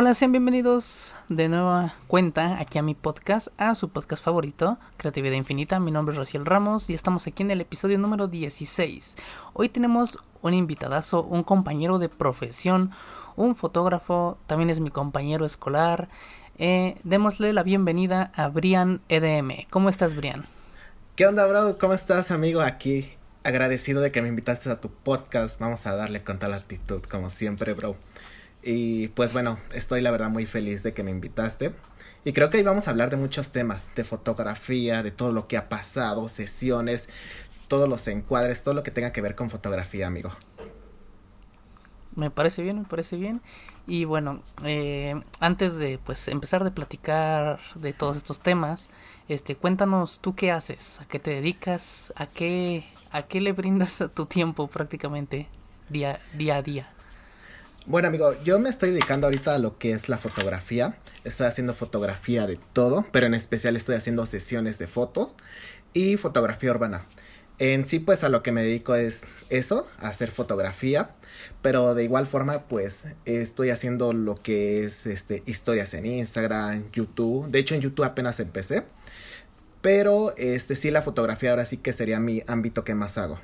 Hola, sean bienvenidos de nueva cuenta aquí a mi podcast, a su podcast favorito, Creatividad Infinita. Mi nombre es Raciel Ramos y estamos aquí en el episodio número 16. Hoy tenemos un invitadazo, un compañero de profesión, un fotógrafo, también es mi compañero escolar. Eh, démosle la bienvenida a Brian EDM. ¿Cómo estás, Brian? ¿Qué onda, bro? ¿Cómo estás, amigo? Aquí agradecido de que me invitaste a tu podcast. Vamos a darle con tal actitud, como siempre, bro. Y pues bueno, estoy la verdad muy feliz de que me invitaste. Y creo que hoy vamos a hablar de muchos temas, de fotografía, de todo lo que ha pasado, sesiones, todos los encuadres, todo lo que tenga que ver con fotografía, amigo. Me parece bien, me parece bien. Y bueno, eh, antes de pues empezar de platicar de todos estos temas, este, cuéntanos tú qué haces, a qué te dedicas, a qué, a qué le brindas tu tiempo prácticamente día, día a día. Bueno, amigo, yo me estoy dedicando ahorita a lo que es la fotografía. Estoy haciendo fotografía de todo, pero en especial estoy haciendo sesiones de fotos y fotografía urbana. En sí, pues a lo que me dedico es eso, hacer fotografía, pero de igual forma, pues estoy haciendo lo que es este historias en Instagram, YouTube. De hecho, en YouTube apenas empecé, pero este sí la fotografía ahora sí que sería mi ámbito que más hago.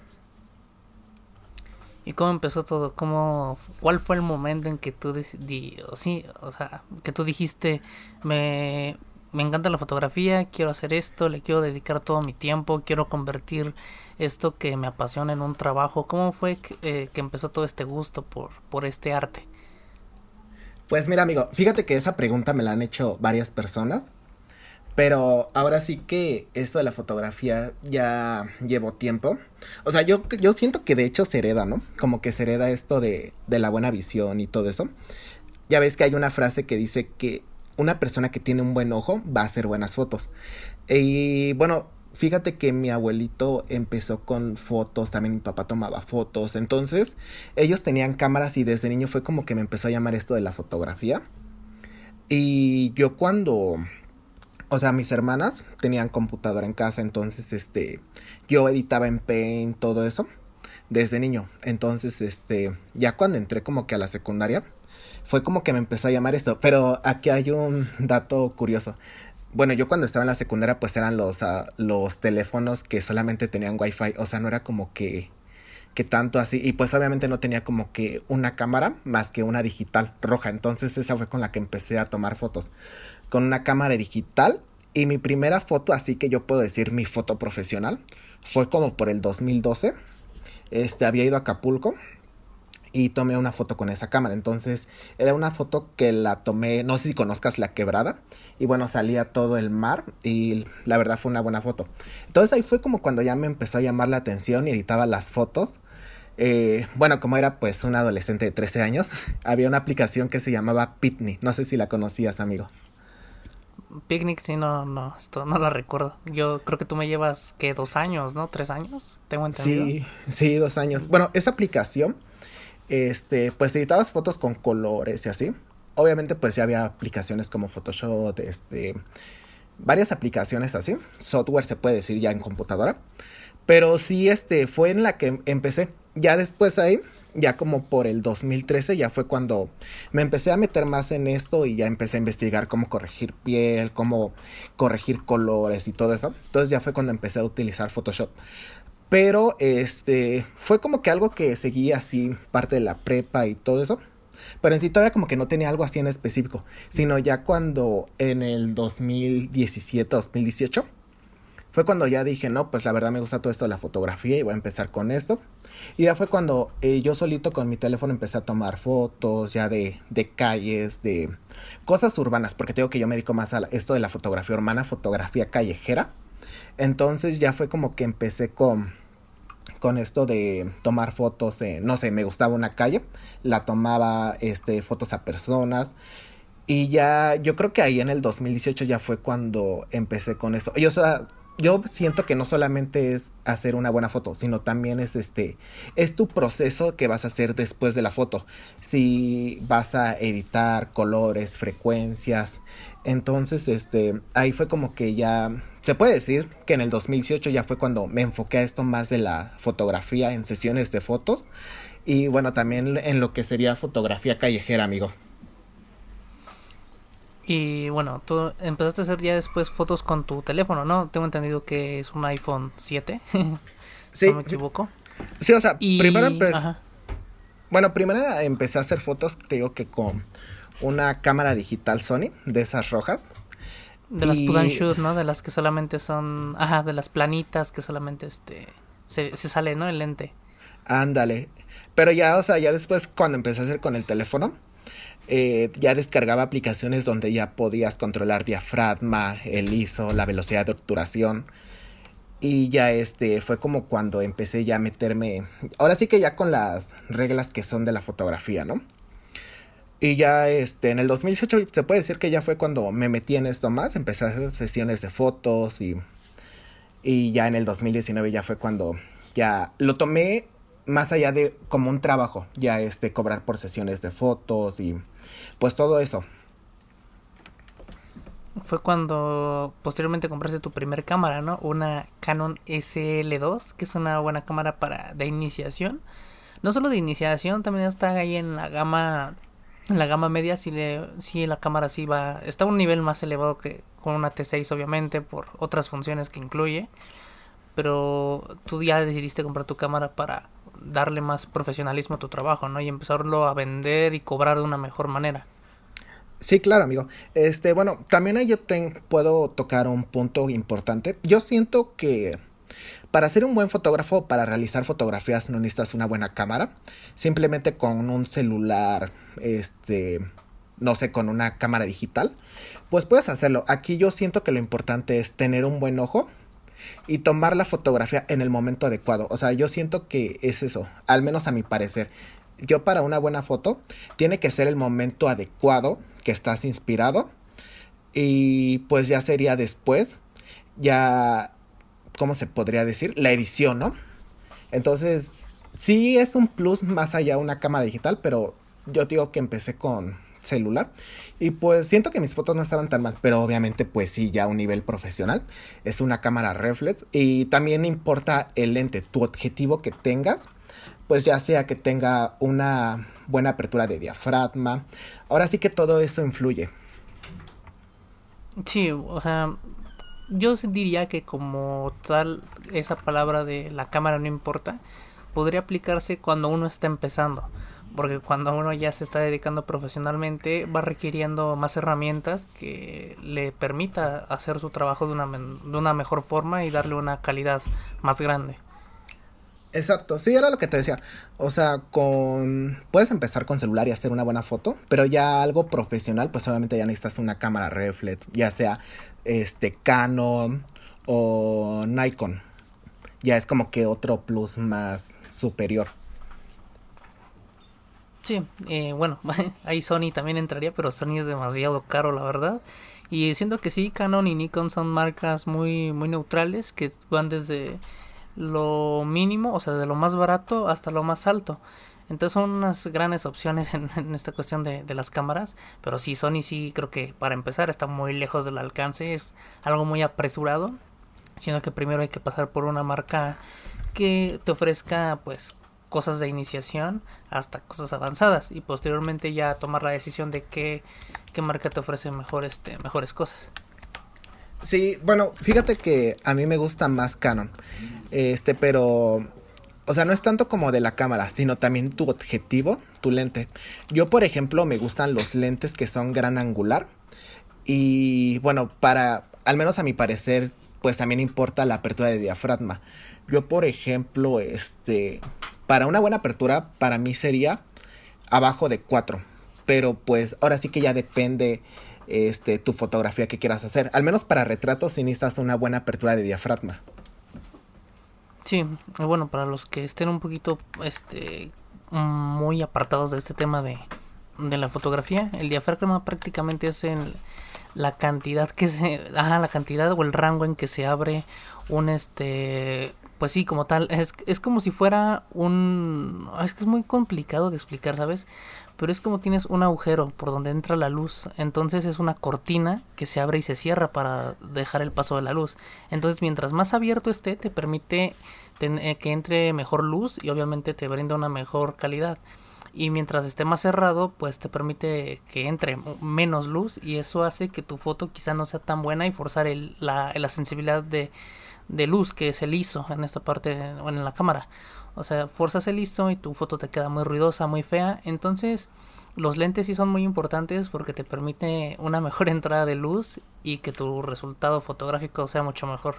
¿Y cómo empezó todo? ¿Cómo, ¿Cuál fue el momento en que tú decidí, o sí, o sea, que tú dijiste, me, me encanta la fotografía, quiero hacer esto, le quiero dedicar todo mi tiempo, quiero convertir esto que me apasiona en un trabajo? ¿Cómo fue que, eh, que empezó todo este gusto por, por este arte? Pues mira, amigo, fíjate que esa pregunta me la han hecho varias personas. Pero ahora sí que esto de la fotografía ya llevo tiempo. O sea, yo, yo siento que de hecho se hereda, ¿no? Como que se hereda esto de, de la buena visión y todo eso. Ya ves que hay una frase que dice que una persona que tiene un buen ojo va a hacer buenas fotos. Y bueno, fíjate que mi abuelito empezó con fotos, también mi papá tomaba fotos. Entonces, ellos tenían cámaras y desde niño fue como que me empezó a llamar esto de la fotografía. Y yo cuando o sea, mis hermanas tenían computadora en casa, entonces este yo editaba en Paint, todo eso desde niño. Entonces, este, ya cuando entré como que a la secundaria, fue como que me empezó a llamar esto, pero aquí hay un dato curioso. Bueno, yo cuando estaba en la secundaria pues eran los uh, los teléfonos que solamente tenían wifi, o sea, no era como que que tanto así. Y pues obviamente no tenía como que una cámara más que una digital roja. Entonces esa fue con la que empecé a tomar fotos con una cámara digital y mi primera foto, así que yo puedo decir mi foto profesional, fue como por el 2012. Este, había ido a Acapulco y tomé una foto con esa cámara. Entonces, era una foto que la tomé, no sé si conozcas la quebrada. Y bueno, salía todo el mar y la verdad fue una buena foto. Entonces ahí fue como cuando ya me empezó a llamar la atención y editaba las fotos. Eh, bueno, como era pues un adolescente de 13 años, había una aplicación que se llamaba Pitney. No sé si la conocías, amigo. Picnic, sí, no, no, esto no la recuerdo. Yo creo que tú me llevas, que Dos años, ¿no? ¿Tres años? Tengo entendido. Sí, sí, dos años. Bueno, esa aplicación, este, pues editabas fotos con colores y así. Obviamente, pues ya había aplicaciones como Photoshop, este, varias aplicaciones así. Software se puede decir ya en computadora. Pero sí, este, fue en la que empecé. Ya después ahí ya como por el 2013 ya fue cuando me empecé a meter más en esto y ya empecé a investigar cómo corregir piel, cómo corregir colores y todo eso. Entonces ya fue cuando empecé a utilizar Photoshop. Pero este fue como que algo que seguía así parte de la prepa y todo eso. Pero en sí todavía como que no tenía algo así en específico, sino ya cuando en el 2017, 2018 fue cuando ya dije, no, pues la verdad me gusta todo esto de la fotografía y voy a empezar con esto. Y ya fue cuando eh, yo solito con mi teléfono empecé a tomar fotos ya de, de calles, de cosas urbanas, porque tengo que yo me dedico más a esto de la fotografía urbana, fotografía callejera. Entonces ya fue como que empecé con, con esto de tomar fotos, no sé, me gustaba una calle, la tomaba este, fotos a personas. Y ya, yo creo que ahí en el 2018 ya fue cuando empecé con eso. Yo, o sea, yo siento que no solamente es hacer una buena foto, sino también es este, es tu proceso que vas a hacer después de la foto. Si vas a editar colores, frecuencias, entonces este, ahí fue como que ya, se puede decir que en el 2018 ya fue cuando me enfoqué a esto más de la fotografía en sesiones de fotos y bueno, también en lo que sería fotografía callejera, amigo. Y bueno, tú empezaste a hacer ya después fotos con tu teléfono, ¿no? Tengo entendido que es un iPhone 7. sí. no me equivoco. Sí, o sea, primero empecé. Bueno, primero empecé a hacer fotos, te digo que con una cámara digital Sony, de esas rojas. De las put and shoot, ¿no? De las que solamente son. Ajá, de las planitas que solamente este. Se, se sale, ¿no? El lente. Ándale. Pero ya, o sea, ya después cuando empecé a hacer con el teléfono, eh, ya descargaba aplicaciones donde ya podías controlar diafragma, el ISO, la velocidad de obturación. Y ya este fue como cuando empecé ya a meterme, ahora sí que ya con las reglas que son de la fotografía, ¿no? Y ya este en el 2018 se puede decir que ya fue cuando me metí en esto más, empecé a hacer sesiones de fotos y y ya en el 2019 ya fue cuando ya lo tomé más allá de como un trabajo, ya este cobrar por sesiones de fotos y pues todo eso. Fue cuando posteriormente compraste tu primer cámara, ¿no? Una Canon SL2, que es una buena cámara para de iniciación. No solo de iniciación, también está ahí en la gama en la gama media si le si la cámara sí va está a un nivel más elevado que con una T6 obviamente por otras funciones que incluye. Pero tú ya decidiste comprar tu cámara para darle más profesionalismo a tu trabajo, ¿no? Y empezarlo a vender y cobrar de una mejor manera. Sí, claro, amigo. Este, bueno, también ahí yo puedo tocar un punto importante. Yo siento que para ser un buen fotógrafo, para realizar fotografías, no necesitas una buena cámara. Simplemente con un celular, este, no sé, con una cámara digital, pues puedes hacerlo. Aquí yo siento que lo importante es tener un buen ojo, y tomar la fotografía en el momento adecuado. O sea, yo siento que es eso, al menos a mi parecer. Yo para una buena foto tiene que ser el momento adecuado que estás inspirado y pues ya sería después, ya, ¿cómo se podría decir? La edición, ¿no? Entonces, sí es un plus más allá de una cámara digital, pero yo digo que empecé con celular. Y pues siento que mis fotos no estaban tan mal, pero obviamente pues sí, ya a un nivel profesional. Es una cámara reflex y también importa el lente, tu objetivo que tengas. Pues ya sea que tenga una buena apertura de diafragma. Ahora sí que todo eso influye. Sí, o sea, yo diría que como tal esa palabra de la cámara no importa, podría aplicarse cuando uno está empezando porque cuando uno ya se está dedicando profesionalmente va requiriendo más herramientas que le permita hacer su trabajo de una, de una mejor forma y darle una calidad más grande. Exacto, sí, era lo que te decía. O sea, con puedes empezar con celular y hacer una buena foto, pero ya algo profesional, pues obviamente ya necesitas una cámara reflex, ya sea este Canon o Nikon. Ya es como que otro plus más superior. Sí, eh, bueno, ahí Sony también entraría, pero Sony es demasiado caro, la verdad. Y siento que sí, Canon y Nikon son marcas muy, muy neutrales que van desde lo mínimo, o sea, de lo más barato hasta lo más alto. Entonces son unas grandes opciones en, esta cuestión de, de, las cámaras. Pero sí, Sony sí creo que para empezar está muy lejos del alcance. Es algo muy apresurado. Sino que primero hay que pasar por una marca que te ofrezca pues cosas de iniciación hasta cosas avanzadas y posteriormente ya tomar la decisión de qué, qué marca te ofrece mejor, este, mejores cosas. Sí, bueno, fíjate que a mí me gusta más Canon. Este, pero o sea, no es tanto como de la cámara, sino también tu objetivo, tu lente. Yo, por ejemplo, me gustan los lentes que son gran angular. Y bueno, para, al menos a mi parecer, pues también importa la apertura de diafragma. Yo, por ejemplo, este, para una buena apertura, para mí sería abajo de 4. Pero pues ahora sí que ya depende este, tu fotografía que quieras hacer. Al menos para retratos si necesitas una buena apertura de diafragma. Sí, bueno, para los que estén un poquito este, muy apartados de este tema de, de la fotografía, el diafragma prácticamente es en la cantidad que se, ajá, la cantidad o el rango en que se abre un este pues sí, como tal, es, es como si fuera un... Es que es muy complicado de explicar, ¿sabes? Pero es como tienes un agujero por donde entra la luz. Entonces es una cortina que se abre y se cierra para dejar el paso de la luz. Entonces mientras más abierto esté, te permite eh, que entre mejor luz y obviamente te brinda una mejor calidad. y mientras esté más cerrado pues te permite que entre menos luz y eso hace que tu foto quizá no sea tan buena y forzar la, la sensibilidad de, de luz que es el ISO en esta parte o en la cámara o sea forzas el ISO y tu foto te queda muy ruidosa muy fea entonces los lentes sí son muy importantes porque te permite una mejor entrada de luz y que tu resultado fotográfico sea mucho mejor.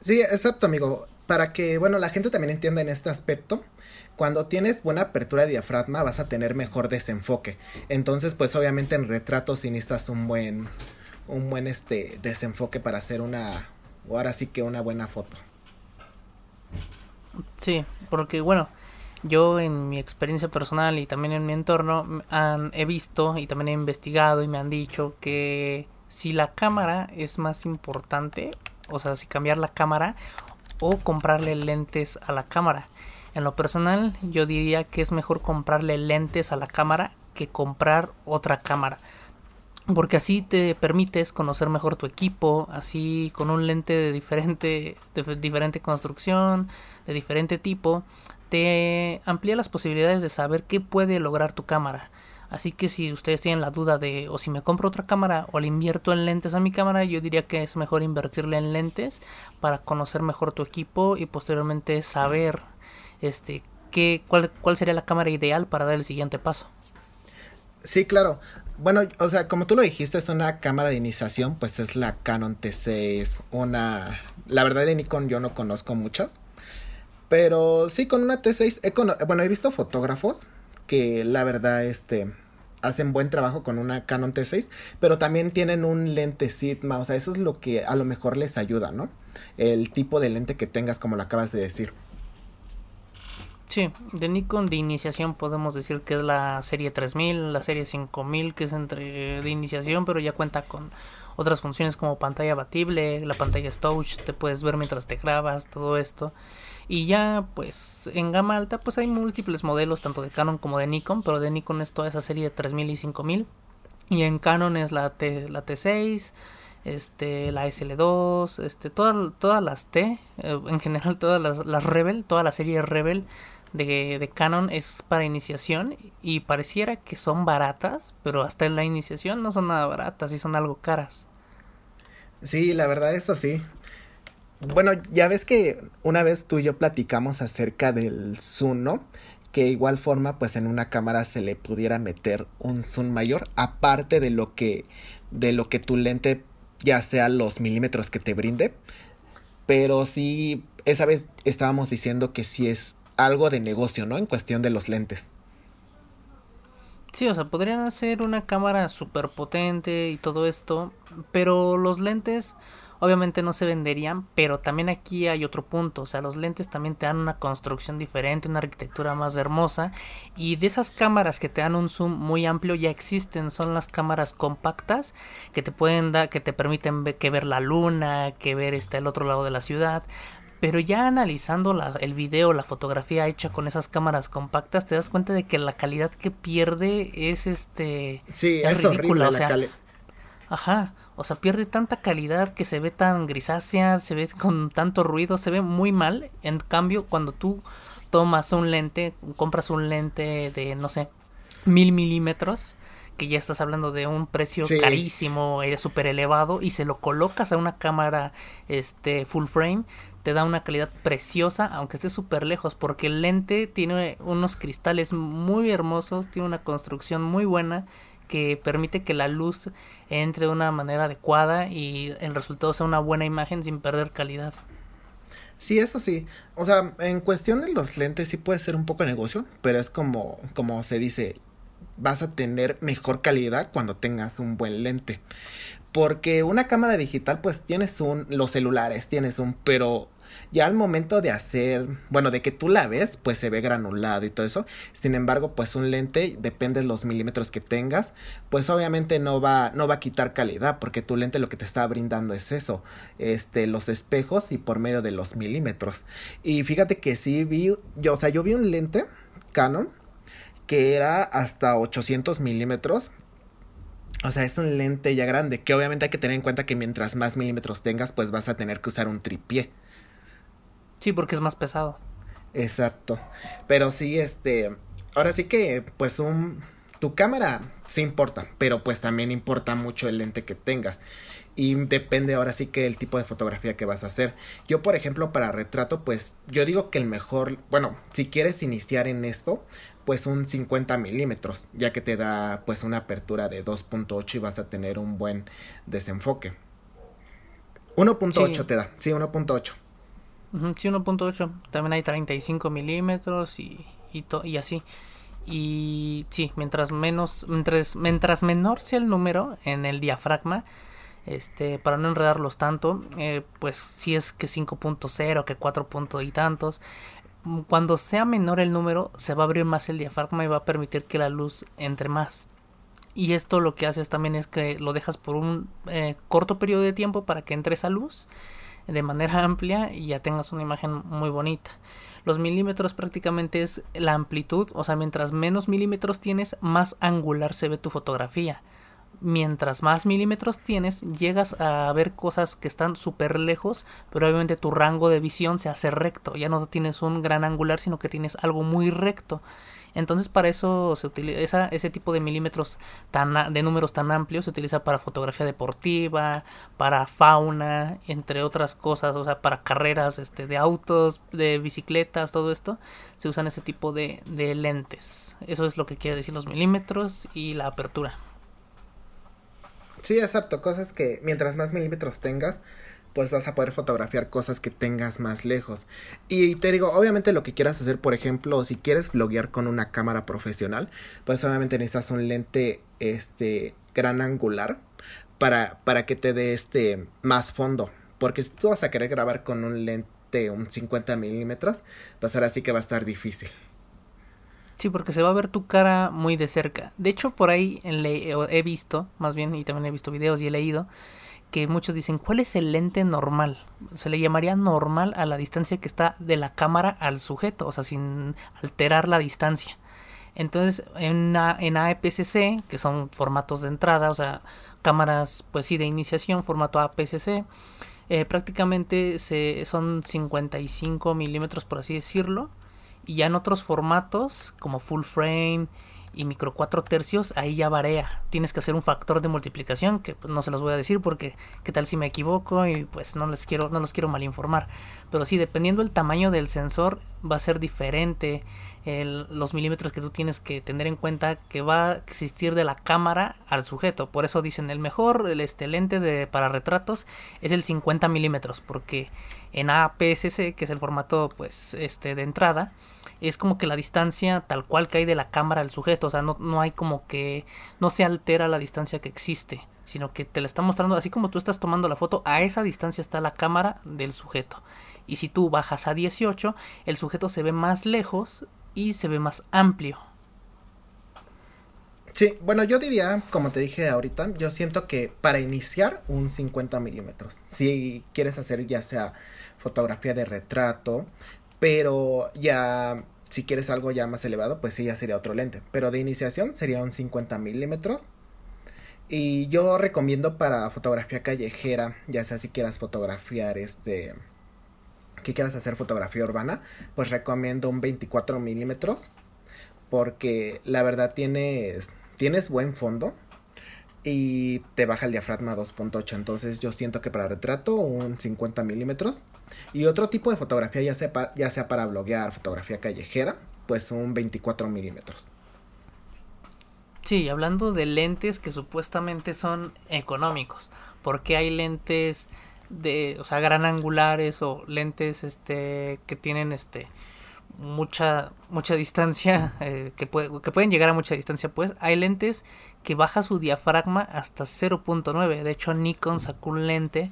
Sí, exacto, amigo. Para que, bueno, la gente también entienda en este aspecto, cuando tienes buena apertura de diafragma vas a tener mejor desenfoque. Entonces, pues obviamente en retratos sí necesitas un buen, un buen este desenfoque para hacer una, o ahora sí que una buena foto. Sí, porque bueno, yo en mi experiencia personal y también en mi entorno han, he visto y también he investigado y me han dicho que si la cámara es más importante, o sea, si cambiar la cámara o comprarle lentes a la cámara. En lo personal, yo diría que es mejor comprarle lentes a la cámara que comprar otra cámara. Porque así te permites conocer mejor tu equipo, así con un lente de diferente, de diferente construcción, de diferente tipo, te amplía las posibilidades de saber qué puede lograr tu cámara. Así que si ustedes tienen la duda de o si me compro otra cámara o le invierto en lentes a mi cámara, yo diría que es mejor invertirle en lentes para conocer mejor tu equipo y posteriormente saber este qué cuál, cuál sería la cámara ideal para dar el siguiente paso. Sí, claro. Bueno, o sea, como tú lo dijiste, es una cámara de iniciación, pues es la Canon T6, una... La verdad de Nikon yo no conozco muchas, pero sí, con una T6, he bueno, he visto fotógrafos que la verdad, este, hacen buen trabajo con una Canon T6, pero también tienen un lente Sigma, o sea, eso es lo que a lo mejor les ayuda, ¿no? El tipo de lente que tengas, como lo acabas de decir. Sí, de Nikon de iniciación podemos decir que es la serie 3000, la serie 5000 que es entre de iniciación, pero ya cuenta con otras funciones como pantalla abatible, la pantalla touch, te puedes ver mientras te grabas, todo esto. Y ya pues en gama alta pues hay múltiples modelos tanto de Canon como de Nikon, pero de Nikon es toda esa serie de 3000 y 5000 y en Canon es la T la T6, este la SL2, este todas todas las T, eh, en general todas las Rebel, toda la serie Rebel de, Canon es para iniciación y pareciera que son baratas, pero hasta en la iniciación no son nada baratas y son algo caras. Sí, la verdad es así. Bueno, ya ves que una vez tú y yo platicamos acerca del zoom, ¿no? Que igual forma, pues en una cámara se le pudiera meter un zoom mayor, aparte de lo que, de lo que tu lente, ya sea los milímetros que te brinde. Pero sí, esa vez estábamos diciendo que sí es algo de negocio, ¿no? En cuestión de los lentes. Sí, o sea, podrían hacer una cámara súper potente y todo esto, pero los lentes obviamente no se venderían, pero también aquí hay otro punto, o sea, los lentes también te dan una construcción diferente, una arquitectura más hermosa y de esas cámaras que te dan un zoom muy amplio ya existen, son las cámaras compactas que te pueden dar, que te permiten ver, que ver la luna, que ver este el otro lado de la ciudad, pero ya analizando la, el video, la fotografía hecha con esas cámaras compactas, te das cuenta de que la calidad que pierde es este. Sí, es, ridícula. Horrible, Ajá. O sea, pierde tanta calidad que se ve tan grisácea, se ve con tanto ruido, se ve muy mal. En cambio, cuando tú tomas un lente, compras un lente de, no sé, mil milímetros, que ya estás hablando de un precio carísimo, eh, súper elevado, y se lo colocas a una cámara este, full frame, te da una calidad preciosa, aunque esté súper lejos, porque el lente tiene unos cristales muy hermosos, tiene una construcción muy buena que permite que la luz entre de una manera adecuada y el resultado sea una buena imagen sin perder calidad. Sí, eso sí. O sea, en cuestión de los lentes sí puede ser un poco negocio, pero es como, como se dice, vas a tener mejor calidad cuando tengas un buen lente. Porque una cámara digital, pues tienes un, los celulares, tienes un, pero ya al momento de hacer, bueno, de que tú la ves, pues se ve granulado y todo eso. Sin embargo, pues un lente, depende de los milímetros que tengas, pues obviamente no va, no va a quitar calidad, porque tu lente lo que te está brindando es eso, este, los espejos y por medio de los milímetros. Y fíjate que sí vi, yo, o sea, yo vi un lente Canon que era hasta 800 milímetros o sea, es un lente ya grande, que obviamente hay que tener en cuenta que mientras más milímetros tengas, pues vas a tener que usar un tripié. Sí, porque es más pesado. Exacto. Pero sí, este, ahora sí que, pues un, tu cámara sí importa, pero pues también importa mucho el lente que tengas. Y depende ahora sí que el tipo de fotografía que vas a hacer. Yo, por ejemplo, para retrato, pues yo digo que el mejor, bueno, si quieres iniciar en esto, pues un 50 milímetros, ya que te da pues una apertura de 2.8 y vas a tener un buen desenfoque. 1.8 te da, sí, 1.8. sí, 1.8. También hay 35 milímetros y, y, y así. Y sí, mientras menos, mientras, mientras menor sea el número en el diafragma, este, para no enredarlos tanto, eh, pues si es que 5.0, que 4. y tantos, cuando sea menor el número, se va a abrir más el diafragma y va a permitir que la luz entre más. Y esto lo que haces también es que lo dejas por un eh, corto periodo de tiempo para que entre esa luz de manera amplia y ya tengas una imagen muy bonita. Los milímetros prácticamente es la amplitud, o sea, mientras menos milímetros tienes, más angular se ve tu fotografía. Mientras más milímetros tienes, llegas a ver cosas que están súper lejos, pero obviamente tu rango de visión se hace recto. Ya no tienes un gran angular, sino que tienes algo muy recto. Entonces para eso se utiliza ese tipo de milímetros tan de números tan amplios se utiliza para fotografía deportiva, para fauna, entre otras cosas, o sea, para carreras este, de autos, de bicicletas, todo esto, se usan ese tipo de, de lentes. Eso es lo que quiere decir los milímetros y la apertura. Sí, exacto, cosas que mientras más milímetros tengas, pues vas a poder fotografiar cosas que tengas más lejos. Y te digo, obviamente lo que quieras hacer, por ejemplo, si quieres bloguear con una cámara profesional, pues obviamente necesitas un lente este gran angular para, para que te dé este más fondo. Porque si tú vas a querer grabar con un lente un 50 milímetros, va a ser así que va a estar difícil. Sí, porque se va a ver tu cara muy de cerca. De hecho, por ahí he visto, más bien, y también he visto videos y he leído, que muchos dicen, ¿cuál es el lente normal? Se le llamaría normal a la distancia que está de la cámara al sujeto, o sea, sin alterar la distancia. Entonces, en, en APS-C, que son formatos de entrada, o sea, cámaras, pues sí, de iniciación, formato APS-C, eh, prácticamente se, son 55 milímetros, por así decirlo. Y ya en otros formatos, como full frame, y micro 4 tercios, ahí ya varía. Tienes que hacer un factor de multiplicación que pues, no se los voy a decir porque qué tal si me equivoco y pues no les quiero no los quiero malinformar. Pero sí, dependiendo del tamaño del sensor va a ser diferente los milímetros que tú tienes que tener en cuenta que va a existir de la cámara al sujeto. Por eso dicen el mejor el este lente de para retratos es el 50 milímetros porque en APS-C que es el formato pues este de entrada es como que la distancia tal cual que hay de la cámara al sujeto, o sea, no, no hay como que no se altera la distancia que existe, sino que te la está mostrando, así como tú estás tomando la foto, a esa distancia está la cámara del sujeto. Y si tú bajas a 18, el sujeto se ve más lejos y se ve más amplio. Sí, bueno, yo diría, como te dije ahorita, yo siento que para iniciar un 50 milímetros, si quieres hacer ya sea fotografía de retrato, pero ya si quieres algo ya más elevado, pues sí, ya sería otro lente. Pero de iniciación sería un 50 milímetros. Y yo recomiendo para fotografía callejera, ya sea si quieras fotografiar este, que quieras hacer fotografía urbana, pues recomiendo un 24 milímetros. Porque la verdad tienes, tienes buen fondo y te baja el diafragma 2.8. Entonces yo siento que para retrato un 50 milímetros. Y otro tipo de fotografía, ya sea, ya sea para bloguear, fotografía callejera, pues un 24 milímetros. Sí, hablando de lentes que supuestamente son económicos. Porque hay lentes de, o sea, gran angulares o lentes este que tienen este mucha mucha distancia eh, que, que pueden llegar a mucha distancia pues hay lentes que baja su diafragma hasta 0.9 de hecho Nikon sacó un lente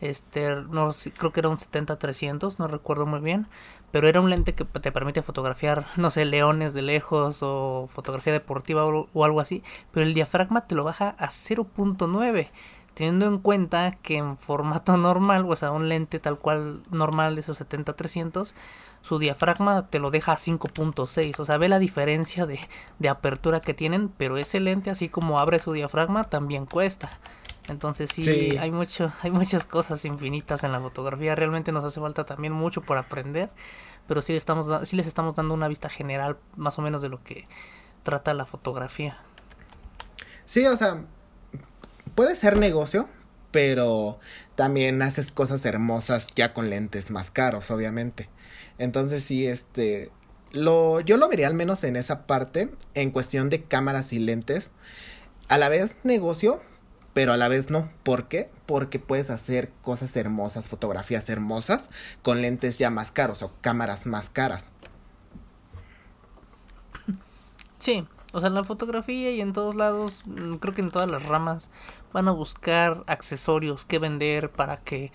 este no creo que era un 70-300 no recuerdo muy bien pero era un lente que te permite fotografiar no sé leones de lejos o fotografía deportiva o, o algo así pero el diafragma te lo baja a 0.9 teniendo en cuenta que en formato normal, o sea, un lente tal cual normal de esos 70-300, su diafragma te lo deja a 5.6, o sea, ve la diferencia de, de, apertura que tienen, pero ese lente, así como abre su diafragma, también cuesta. Entonces sí, hay mucho, hay muchas cosas infinitas en la fotografía. Realmente nos hace falta también mucho por aprender, pero sí, estamos, sí les estamos dando una vista general más o menos de lo que trata la fotografía. Sí, o sea, puede ser negocio, pero también haces cosas hermosas ya con lentes más caros, obviamente. Entonces sí, este, lo, yo lo vería al menos en esa parte, en cuestión de cámaras y lentes. A la vez negocio, pero a la vez no. ¿Por qué? Porque puedes hacer cosas hermosas, fotografías hermosas, con lentes ya más caros o cámaras más caras. Sí, o sea, en la fotografía y en todos lados, mm, creo que en todas las ramas van a buscar accesorios que vender para que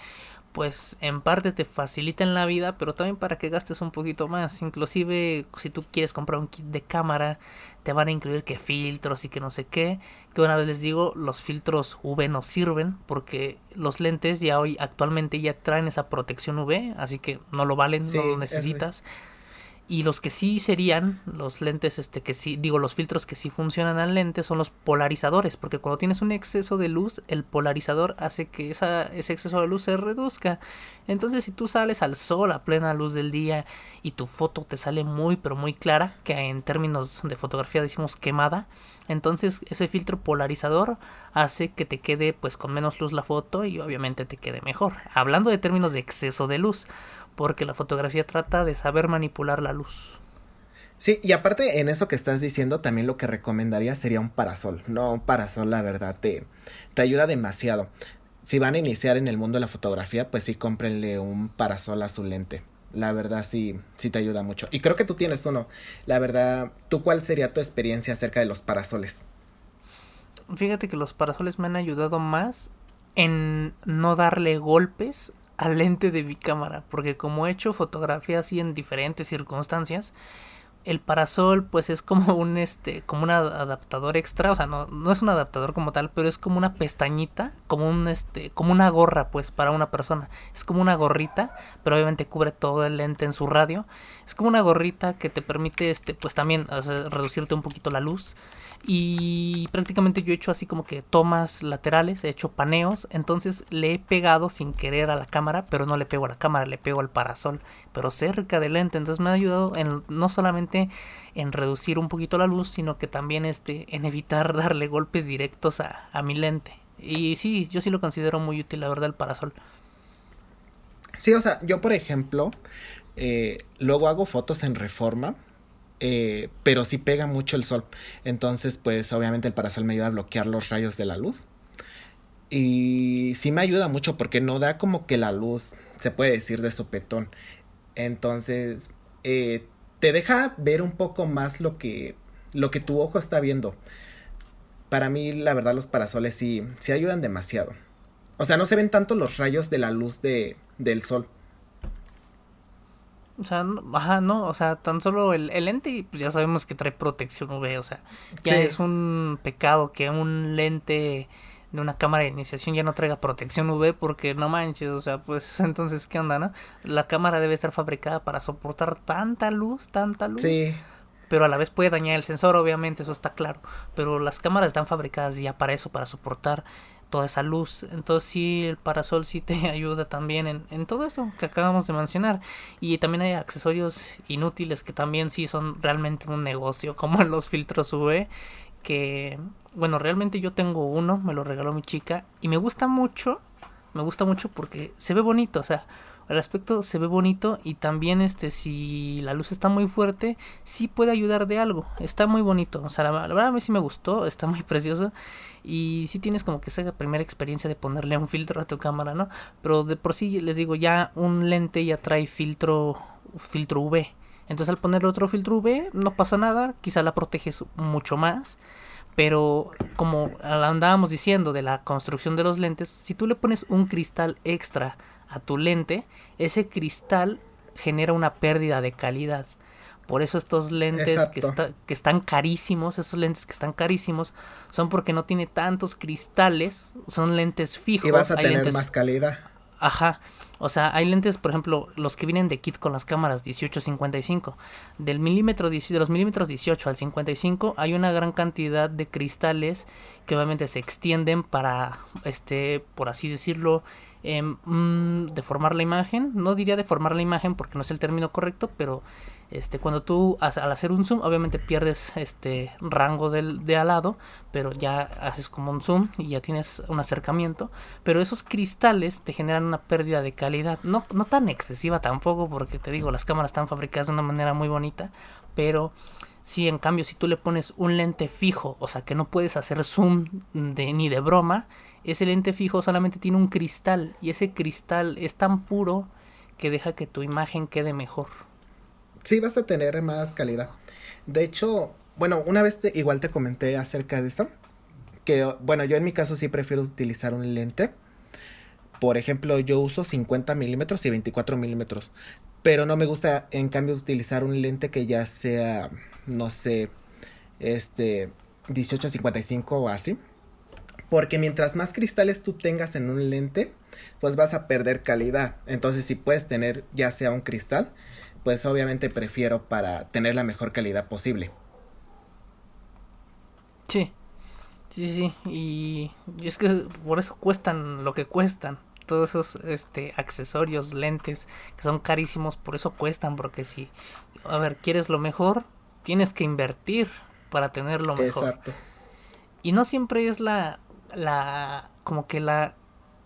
pues en parte te faciliten la vida, pero también para que gastes un poquito más. Inclusive si tú quieres comprar un kit de cámara, te van a incluir que filtros y que no sé qué. Que una vez les digo, los filtros UV no sirven porque los lentes ya hoy actualmente ya traen esa protección UV, así que no lo valen, no lo necesitas. Y los que sí serían, los lentes, este, que sí, digo, los filtros que sí funcionan al lente son los polarizadores, porque cuando tienes un exceso de luz, el polarizador hace que esa, ese exceso de luz se reduzca. Entonces, si tú sales al sol a plena luz del día y tu foto te sale muy, pero muy clara, que en términos de fotografía decimos quemada, entonces ese filtro polarizador hace que te quede pues con menos luz la foto y obviamente te quede mejor. Hablando de términos de exceso de luz porque la fotografía trata de saber manipular la luz. Sí, y aparte en eso que estás diciendo, también lo que recomendaría sería un parasol. No, un parasol, la verdad, te, te ayuda demasiado. Si van a iniciar en el mundo de la fotografía, pues sí, cómprenle un parasol a su lente. La verdad sí, sí te ayuda mucho. Y creo que tú tienes uno. La verdad, ¿tú cuál sería tu experiencia acerca de los parasoles? Fíjate que los parasoles me han ayudado más en no darle golpes al lente de mi cámara, porque como he hecho fotografías así en diferentes circunstancias, el parasol pues es como un este como un adaptador extra, o sea, no, no es un adaptador como tal, pero es como una pestañita, como un este como una gorra pues para una persona. Es como una gorrita, pero obviamente cubre todo el lente en su radio. Es como una gorrita que te permite este pues también reducirte un poquito la luz y prácticamente yo he hecho así como que tomas laterales, he hecho paneos, entonces le he pegado sin querer a la cámara, pero no le pego a la cámara, le pego al parasol, pero cerca del lente, entonces me ha ayudado en no solamente en reducir un poquito la luz, sino que también este en evitar darle golpes directos a, mi lente. Y sí, yo sí lo considero muy útil, la verdad, el parasol. Sí, o sea, yo por ejemplo, eh, luego hago fotos en reforma eh, pero sí pega mucho el sol. Entonces, pues obviamente el parasol me ayuda a bloquear los rayos de la luz. Y sí me ayuda mucho porque no da como que la luz, se puede decir, de sopetón. Entonces, eh, te deja ver un poco más lo que, lo que tu ojo está viendo. Para mí, la verdad, los parasoles sí, sí ayudan demasiado. O sea, no se ven tanto los rayos de la luz de, del sol. O sea, no, ajá, no, o sea, tan solo el, el lente, pues ya sabemos que trae protección UV, o sea, ya es un pecado que un lente de una cámara de iniciación ya no traiga protección UV porque no manches, o sea, pues entonces, ¿qué onda, no? La cámara debe estar fabricada para soportar tanta luz, tanta luz. Sí. Pero a la vez puede dañar el sensor, obviamente, eso está claro. Pero las cámaras están fabricadas ya para eso, para soportar toda esa luz. Entonces sí, el parasol sí te ayuda también en, en, todo eso que acabamos de mencionar. Y también hay accesorios inútiles que también sí son realmente un negocio, como los filtros UV, que bueno, realmente yo tengo uno, me lo regaló mi chica y me gusta mucho, me gusta mucho porque se ve bonito, o sea, el aspecto se ve bonito y también este si la luz está muy fuerte sí puede ayudar de algo está muy bonito o sea la, verdad a mí sí me gustó está muy precioso y sí tienes como que esa primera experiencia de ponerle un filtro a tu cámara no pero de por sí les digo ya un lente ya trae filtro filtro UV entonces al ponerle otro filtro UV no pasa nada quizá la proteges mucho más pero como andábamos diciendo de la construcción de los lentes, si tú le pones un cristal extra a tu lente, ese cristal genera una pérdida de calidad. Por eso estos lentes que, que, están carísimos, esos lentes que están carísimos, son porque no tiene tantos cristales, son lentes fijos. Y vas a tener más calidad. Ajá. O sea, hay lentes, por ejemplo, los que vienen de kit con las cámaras 18-55. Del milímetro, de los milímetros 18 al 55 hay una gran cantidad de cristales que obviamente se extienden para, este, por así decirlo, eh, deformar la imagen. No diría deformar la imagen porque no es el término correcto, pero este, cuando tú al hacer un zoom, obviamente pierdes este rango del, de al lado, pero ya haces como un zoom y ya tienes un acercamiento. Pero esos cristales te generan una pérdida de calidad. No, no tan excesiva tampoco, porque te digo, las cámaras están fabricadas de una manera muy bonita, pero si en cambio si tú le pones un lente fijo, o sea que no puedes hacer zoom de, ni de broma, ese lente fijo solamente tiene un cristal y ese cristal es tan puro que deja que tu imagen quede mejor sí vas a tener más calidad. De hecho, bueno, una vez igual te comenté acerca de eso. Que, bueno, yo en mi caso sí prefiero utilizar un lente. Por ejemplo, yo uso 50 milímetros y 24 milímetros. Pero no me gusta, en cambio, utilizar un lente que ya sea, no sé, este, 1855 o así. Porque mientras más cristales tú tengas en un lente, pues vas a perder calidad. Entonces, si puedes tener ya sea un cristal, pues obviamente prefiero para tener la mejor calidad posible. Sí, sí, sí, y, es que por eso cuestan lo que cuestan. Todos esos este, accesorios, lentes, que son carísimos, por eso cuestan, porque si, a ver, quieres lo mejor, tienes que invertir para tener lo mejor. Exacto. Y no siempre es la, la, como que la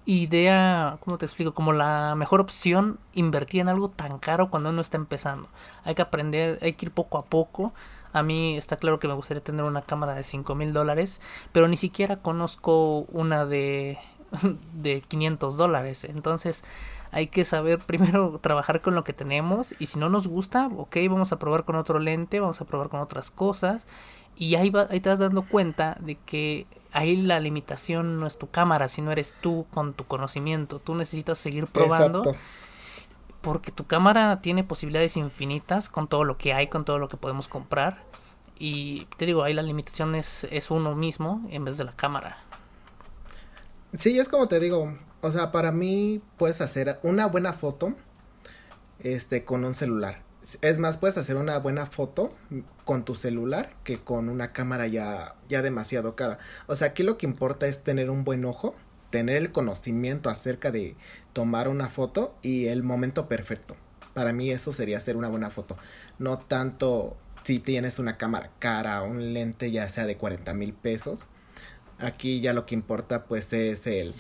idea, ¿cómo te explico? Como la mejor opción invertir en algo tan caro cuando uno está empezando. Hay que aprender, hay que ir poco a poco. A mí está claro que me gustaría tener una cámara de 5 mil dólares, pero ni siquiera conozco una de, de 500 dólares. Entonces hay que saber primero trabajar con lo que tenemos y si no nos gusta, ok, vamos a probar con otro lente, vamos a probar con otras cosas y ahí, va, ahí te vas dando cuenta de que ahí la limitación no es tu cámara, sino eres tú con tu conocimiento. Tú necesitas seguir probando. Porque tu cámara tiene posibilidades infinitas con todo lo que hay, con todo lo que podemos comprar. Y te digo, ahí la limitación es, es uno mismo en vez de la cámara. Sí, es como te digo, o sea, para mí puedes hacer una buena foto este con un celular. Es más, puedes hacer una buena foto con tu celular que con una cámara ya, ya demasiado cara. O sea, aquí lo que importa es tener un buen ojo, tener el conocimiento acerca de tomar una foto y el momento perfecto. Para mí eso sería hacer una buena foto. No tanto si tienes una cámara cara, un lente ya sea de 40 mil pesos. Aquí ya lo que importa pues es el,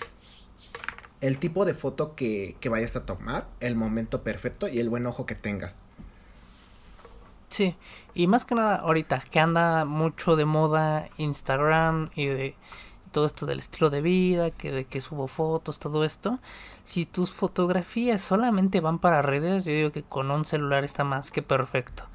el tipo de foto que, que vayas a tomar, el momento perfecto y el buen ojo que tengas. Sí, y más que nada ahorita que anda mucho de moda Instagram y de todo esto del estilo de vida, que de que subo fotos, todo esto. Si tus fotografías solamente van para redes, yo digo que con un celular está más que perfecto.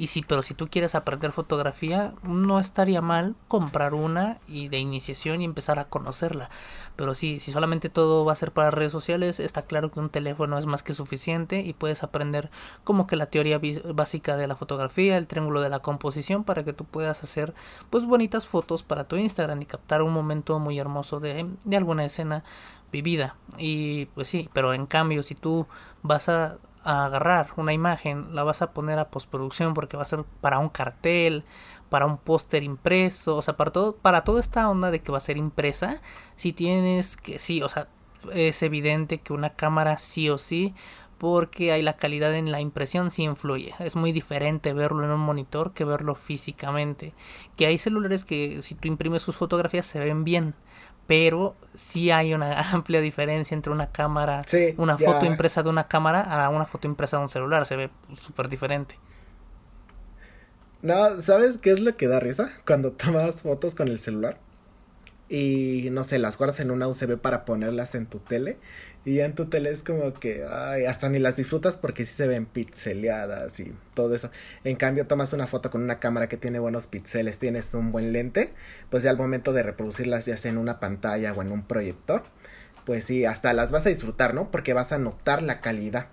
Y sí, pero si tú quieres aprender fotografía, no estaría mal comprar una y de iniciación y empezar a conocerla. Pero sí, si solamente todo va a ser para redes sociales, está claro que un teléfono es más que suficiente y puedes aprender como que la teoría básica de la fotografía, el triángulo de la composición para que tú puedas hacer pues bonitas fotos para tu Instagram y captar un momento muy hermoso de, de alguna escena vivida. Y pues sí, pero en cambio si tú vas a a agarrar una imagen, la vas a poner a postproducción porque va a ser para un cartel, para un póster impreso, o sea, para todo, para toda esta onda de que va a ser impresa, si tienes que, sí, o sea, es evidente que una cámara sí o sí, porque hay la calidad en la impresión sí influye. Es muy diferente verlo en un monitor que verlo físicamente. Que hay celulares que si tú imprimes sus fotografías se ven bien, pero sí hay una amplia diferencia entre una cámara, una foto impresa de una cámara a una foto impresa de un celular, se ve súper diferente. No, ¿sabes qué es lo que da risa? Cuando tomas fotos con el celular y no sé, las guardas en una USB para ponerlas en tu tele y ya en tu tele es como que, ay, hasta ni las disfrutas porque sí se ven pixeleadas y todo eso. En cambio, tomas una foto con una cámara que tiene buenos píxeles, tienes un buen lente, pues ya al momento de reproducirlas ya sea en una pantalla o en un proyector, pues sí, hasta las vas a disfrutar, ¿no? Porque vas a notar la calidad.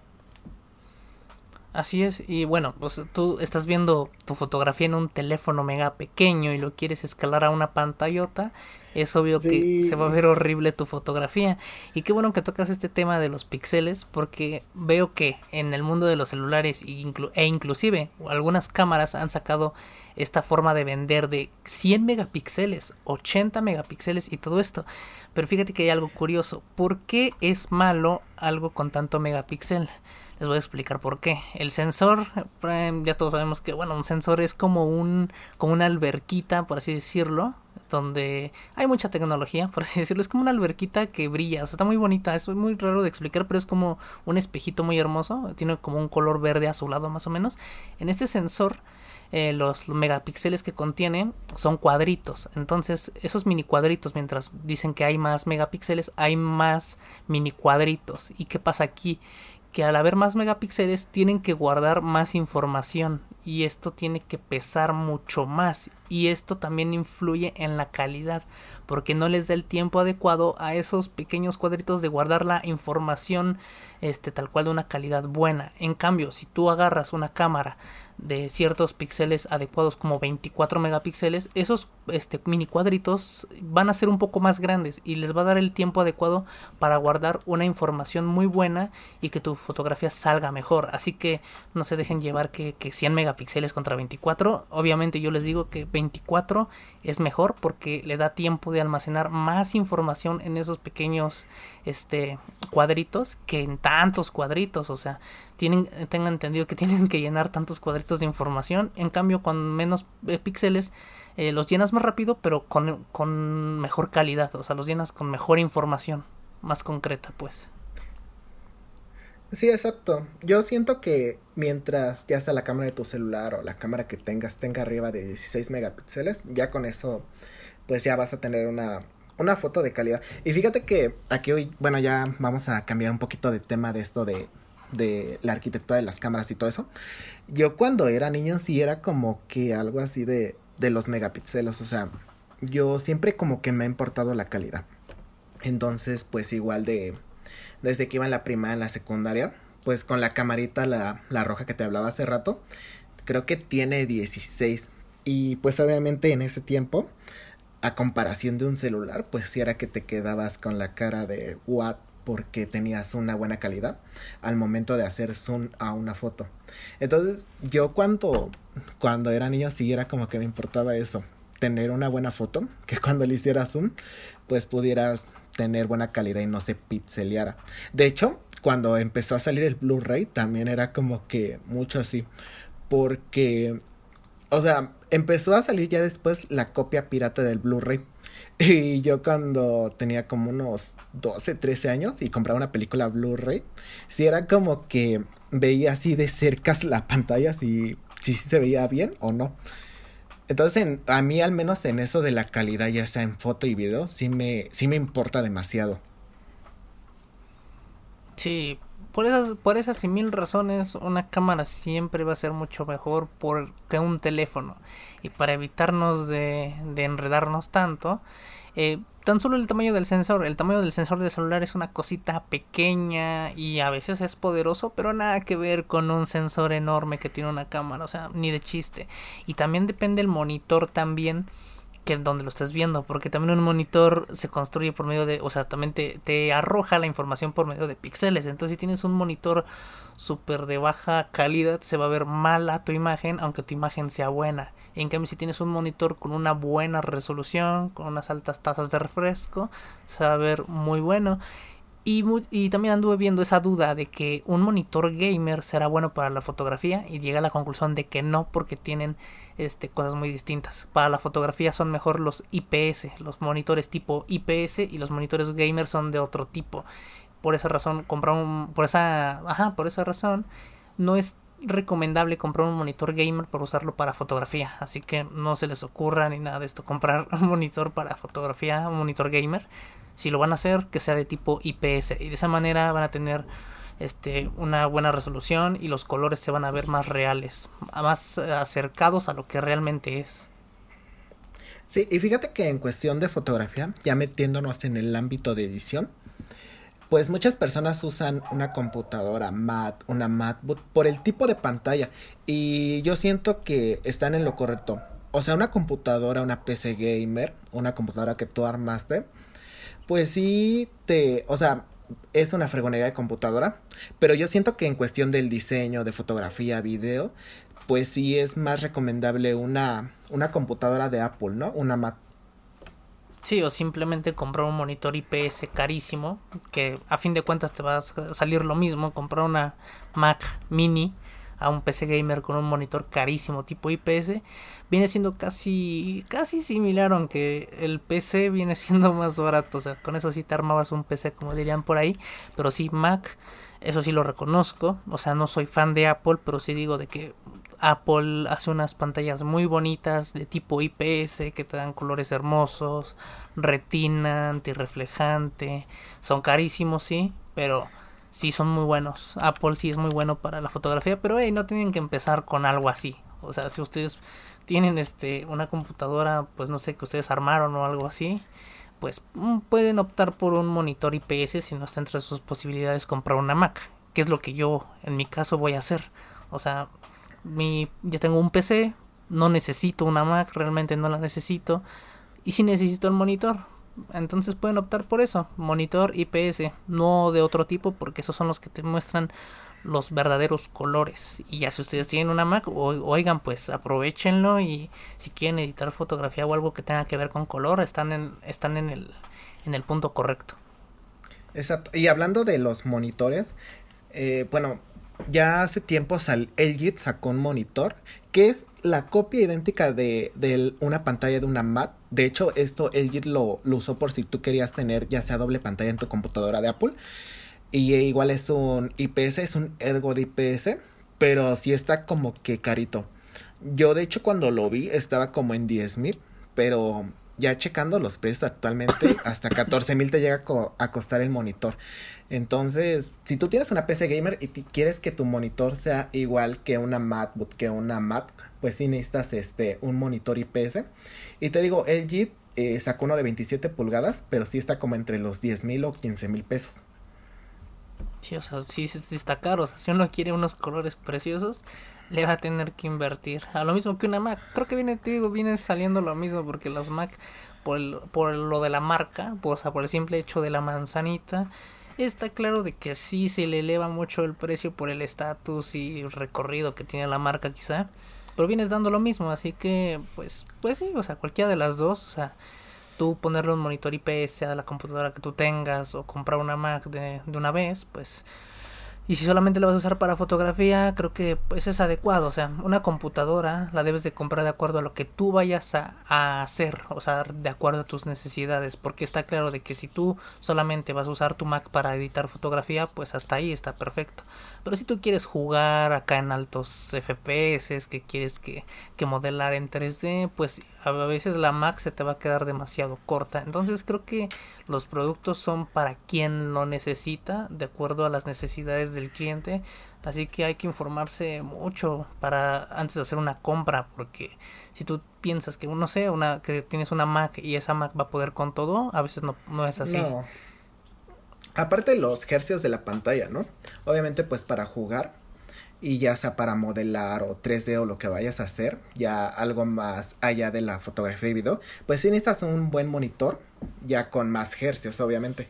Así es, y bueno, pues tú estás viendo tu fotografía en un teléfono mega pequeño y lo quieres escalar a una pantallota, es obvio que se va a ver horrible tu fotografía. Y qué bueno que tocas este tema de los píxeles, porque veo que en el mundo de los celulares e inclusive algunas cámaras han sacado esta forma de vender de 100 megapíxeles, 80 megapíxeles y todo esto. Pero fíjate que hay algo curioso. ¿Por qué es malo algo con tanto megapíxel? Les voy a explicar por qué. El sensor, eh, ya todos sabemos que, bueno, un sensor es como un, como una alberquita, por así decirlo, donde hay mucha tecnología, por así decirlo. Es como una alberquita que brilla, o sea, está muy bonita. Es muy raro de explicar, pero es como un espejito muy hermoso. Tiene como un color verde azulado más o menos. En este sensor eh, los megapíxeles que contiene son cuadritos. Entonces, esos mini cuadritos, mientras dicen que hay más megapíxeles, hay más mini cuadritos. ¿Y qué pasa aquí? Que al haber más megapíxeles tienen que guardar más información y esto tiene que pesar mucho más y esto también influye en la calidad porque no les da el tiempo adecuado a esos pequeños cuadritos de guardar la información este tal cual de una calidad buena. En cambio si tú agarras una cámara de ciertos píxeles adecuados como 24 megapíxeles, esos este, mini cuadritos van a ser un poco más grandes y les va a dar el tiempo adecuado para guardar una información muy buena y que tu fotografía salga mejor. Así que no se dejen llevar que, que 100 megapíxeles contra 24. Obviamente yo les digo que 24 es mejor porque le da tiempo de almacenar más información en esos pequeños este, cuadritos que en tantos cuadritos. O sea, tienen, tengan entendido que tienen que llenar tantos cuadritos de información. En cambio, con menos eh, píxeles, eh, los llenas más rápido, pero con, con mejor calidad. O sea, los llenas con mejor información, más concreta, pues. Sí, exacto. Yo siento que mientras ya sea la cámara de tu celular o la cámara que tengas tenga arriba de 16 megapíxeles, ya con eso pues ya vas a tener una, una foto de calidad. Y fíjate que aquí hoy, bueno, ya vamos a cambiar un poquito de tema de esto de, de la arquitectura de las cámaras y todo eso. Yo cuando era niño sí era como que algo así de, de los megapíxeles, o sea, yo siempre como que me ha importado la calidad. Entonces, pues igual de desde que iba en la primaria, en la secundaria, pues con la camarita, la, la roja que te hablaba hace rato, creo que tiene 16. Y pues obviamente en ese tiempo, a comparación de un celular, pues si era que te quedabas con la cara de what porque tenías una buena calidad al momento de hacer zoom a una foto. Entonces, yo cuando, cuando era niño sí era como que me importaba eso, tener una buena foto, que cuando le hiciera zoom, pues pudieras tener buena calidad y no se pixeleara. De hecho, cuando empezó a salir el Blu-ray también era como que mucho así. Porque, o sea, empezó a salir ya después la copia pirata del Blu-ray. Y yo cuando tenía como unos 12, 13 años y compraba una película Blu-ray, si era como que veía así de cerca la pantalla si, si se veía bien o no. Entonces, a mí al menos en eso de la calidad, ya sea en foto y video, sí me, sí me importa demasiado. Sí, por esas, por esas y mil razones, una cámara siempre va a ser mucho mejor por que un teléfono. Y para evitarnos de, de enredarnos tanto, eh, tan solo el tamaño del sensor. El tamaño del sensor de celular es una cosita pequeña y a veces es poderoso, pero nada que ver con un sensor enorme que tiene una cámara, o sea, ni de chiste. Y también depende el monitor también que donde lo estés viendo, porque también un monitor se construye por medio de, o sea, también te, te arroja la información por medio de píxeles. Entonces, si tienes un monitor súper de baja calidad, se va a ver mala tu imagen, aunque tu imagen sea buena. En cambio, si tienes un monitor con una buena resolución, con unas altas tasas de refresco, se va a ver muy bueno. Y, también anduve viendo esa duda de que un monitor gamer será bueno para la fotografía y llegué a la conclusión de que no porque tienen este, cosas muy distintas. Para la fotografía son mejor los IPS, los monitores tipo IPS y los monitores gamer son de otro tipo. Por esa razón comprar un por esa, ajá, por esa razón no es recomendable comprar un monitor gamer para usarlo para fotografía. Así que no se les ocurra ni nada de esto comprar un monitor para fotografía, un monitor gamer. Si lo van a hacer, que sea de tipo IPS. Y de esa manera van a tener este, una buena resolución y los colores se van a ver más reales, más acercados a lo que realmente es. Sí, y fíjate que en cuestión de fotografía, ya metiéndonos en el ámbito de edición, pues muchas personas usan una computadora mat, una MacBook por el tipo de pantalla y yo siento que están en lo correcto o sea, una computadora, una PC gamer, una computadora que tú armaste, pues sí te, o sea, es una fregonería de computadora, pero yo siento que en cuestión del diseño, de fotografía, video, pues sí es más recomendable una, una computadora de Apple, ¿no? Una Mac. Sí, o simplemente comprar un monitor IPS carísimo, que a fin de cuentas te va a salir lo mismo, comprar una Mac mini a un PC gamer con un monitor carísimo tipo IPS, viene siendo casi casi similar, aunque el PC viene siendo más barato, o sea, con eso sí te armabas un PC como dirían por ahí, pero sí Mac, eso sí lo reconozco, o sea, no soy fan de Apple, pero sí digo de que Apple hace unas pantallas muy bonitas de tipo IPS que te dan colores hermosos, retina, antirreflejante, son carísimos, sí, pero sí son muy buenos. Apple sí es muy bueno para la fotografía, pero hey, no tienen que empezar con algo así. O sea, si ustedes tienen este una computadora, pues no sé, que ustedes armaron o algo así, pues mm, pueden optar por un monitor IPS si no está entre sus posibilidades comprar una Mac, que es lo que yo en mi caso voy a hacer. O sea, mi ya tengo un PC, no necesito una Mac, realmente no la necesito. Y si necesito el monitor, entonces pueden optar por eso, monitor IPS, no de otro tipo, porque esos son los que te muestran los verdaderos colores. Y ya si ustedes tienen una Mac, oigan, pues aprovechenlo y si quieren editar fotografía o algo que tenga que ver con color, están en, están en, el, en el punto correcto. Exacto. Y hablando de los monitores, eh, bueno, ya hace tiempo sal LG sacó un monitor que es la copia idéntica de, de, una pantalla de una Mac. De hecho, esto LG lo, lo, usó por si tú querías tener ya sea doble pantalla en tu computadora de Apple. Y igual es un IPS, es un Ergo de IPS, pero sí está como que carito. Yo de hecho cuando lo vi estaba como en 10 mil, pero ya checando los precios actualmente, hasta 14 mil te llega a costar el monitor. Entonces, si tú tienes una PC gamer y quieres que tu monitor sea igual que una MacBook, que una Mac, pues sí necesitas este, un monitor IPS. Y te digo, LG eh, sacó uno de 27 pulgadas, pero sí está como entre los 10 mil o 15 mil pesos. Sí, o sea, sí, sí está caro. O sea, si uno quiere unos colores preciosos, le va a tener que invertir. A lo mismo que una Mac. Creo que viene, te digo, viene saliendo lo mismo porque las Mac, por, por lo de la marca, o sea, por el simple hecho de la manzanita, está claro de que sí se le eleva mucho el precio por el estatus y el recorrido que tiene la marca quizá. Pero vienes dando lo mismo, así que pues, pues sí, o sea, cualquiera de las dos, o sea, tú ponerle un monitor IPS a la computadora que tú tengas o comprar una Mac de, de una vez, pues y si solamente la vas a usar para fotografía, creo que pues es adecuado. O sea, una computadora la debes de comprar de acuerdo a lo que tú vayas a, a, hacer. O sea, de acuerdo a tus necesidades. Porque está claro de que si tú solamente vas a usar tu Mac para editar fotografía, pues hasta ahí está perfecto. Pero si tú quieres jugar acá en altos FPS, que quieres que, que modelar en 3D, pues a veces la Mac se te va a quedar demasiado corta. Entonces creo que los productos son para quien lo necesita, de acuerdo a las necesidades del cliente. Así que hay que informarse mucho para antes de hacer una compra, porque si tú piensas que no sé, una que tienes una Mac y esa Mac va a poder con todo, a veces no, no es así. No. Aparte los hercios de la pantalla, ¿no? Obviamente pues para jugar y ya sea para modelar o 3D o lo que vayas a hacer, ya algo más allá de la fotografía y video, pues sí necesitas un buen monitor, ya con más hercios obviamente.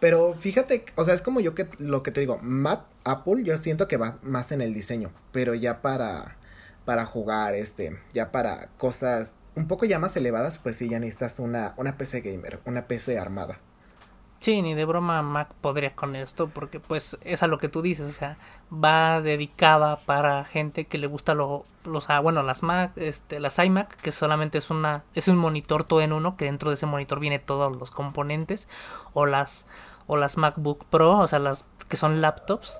Pero fíjate, o sea, es como yo que lo que te digo, Matt Apple, yo siento que va más en el diseño, pero ya para para jugar, este, ya para cosas un poco ya más elevadas, pues sí ya necesitas una una PC gamer, una PC armada. Sí, ni de broma Mac podría con esto, porque pues es a lo que tú dices, o sea, va dedicada para gente que le gusta lo, los, ah, bueno, las Mac, este, las iMac, que solamente es una, es un monitor todo en uno, que dentro de ese monitor viene todos los componentes, o las, o las MacBook Pro, o sea, las que son laptops,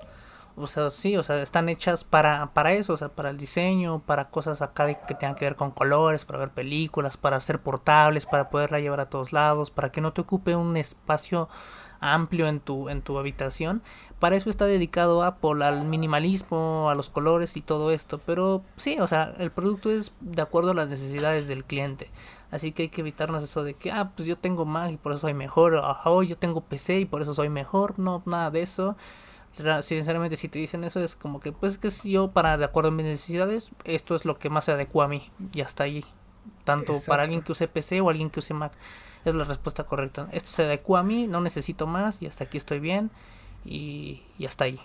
o sea, sí, o sea, están hechas para, para eso, o sea, para el diseño, para cosas acá que tengan que ver con colores, para ver películas, para ser portables, para poderla llevar a todos lados, para que no te ocupe un espacio amplio en tu, en tu habitación. Para eso está dedicado Apple, al minimalismo, a los colores y todo esto. Pero sí, o sea, el producto es de acuerdo a las necesidades del cliente. Así que hay que evitarnos eso de que, ah, pues yo tengo Mac y por eso soy mejor. O yo tengo PC y por eso soy mejor. No, nada de eso sinceramente si te dicen eso es como que pues que si yo para de acuerdo a mis necesidades esto es lo que más se adecua a mí y hasta ahí tanto para alguien que use PC o alguien que use Mac. Es la respuesta correcta. Esto se adecua a mí, no necesito más y hasta aquí estoy bien y, y hasta ahí.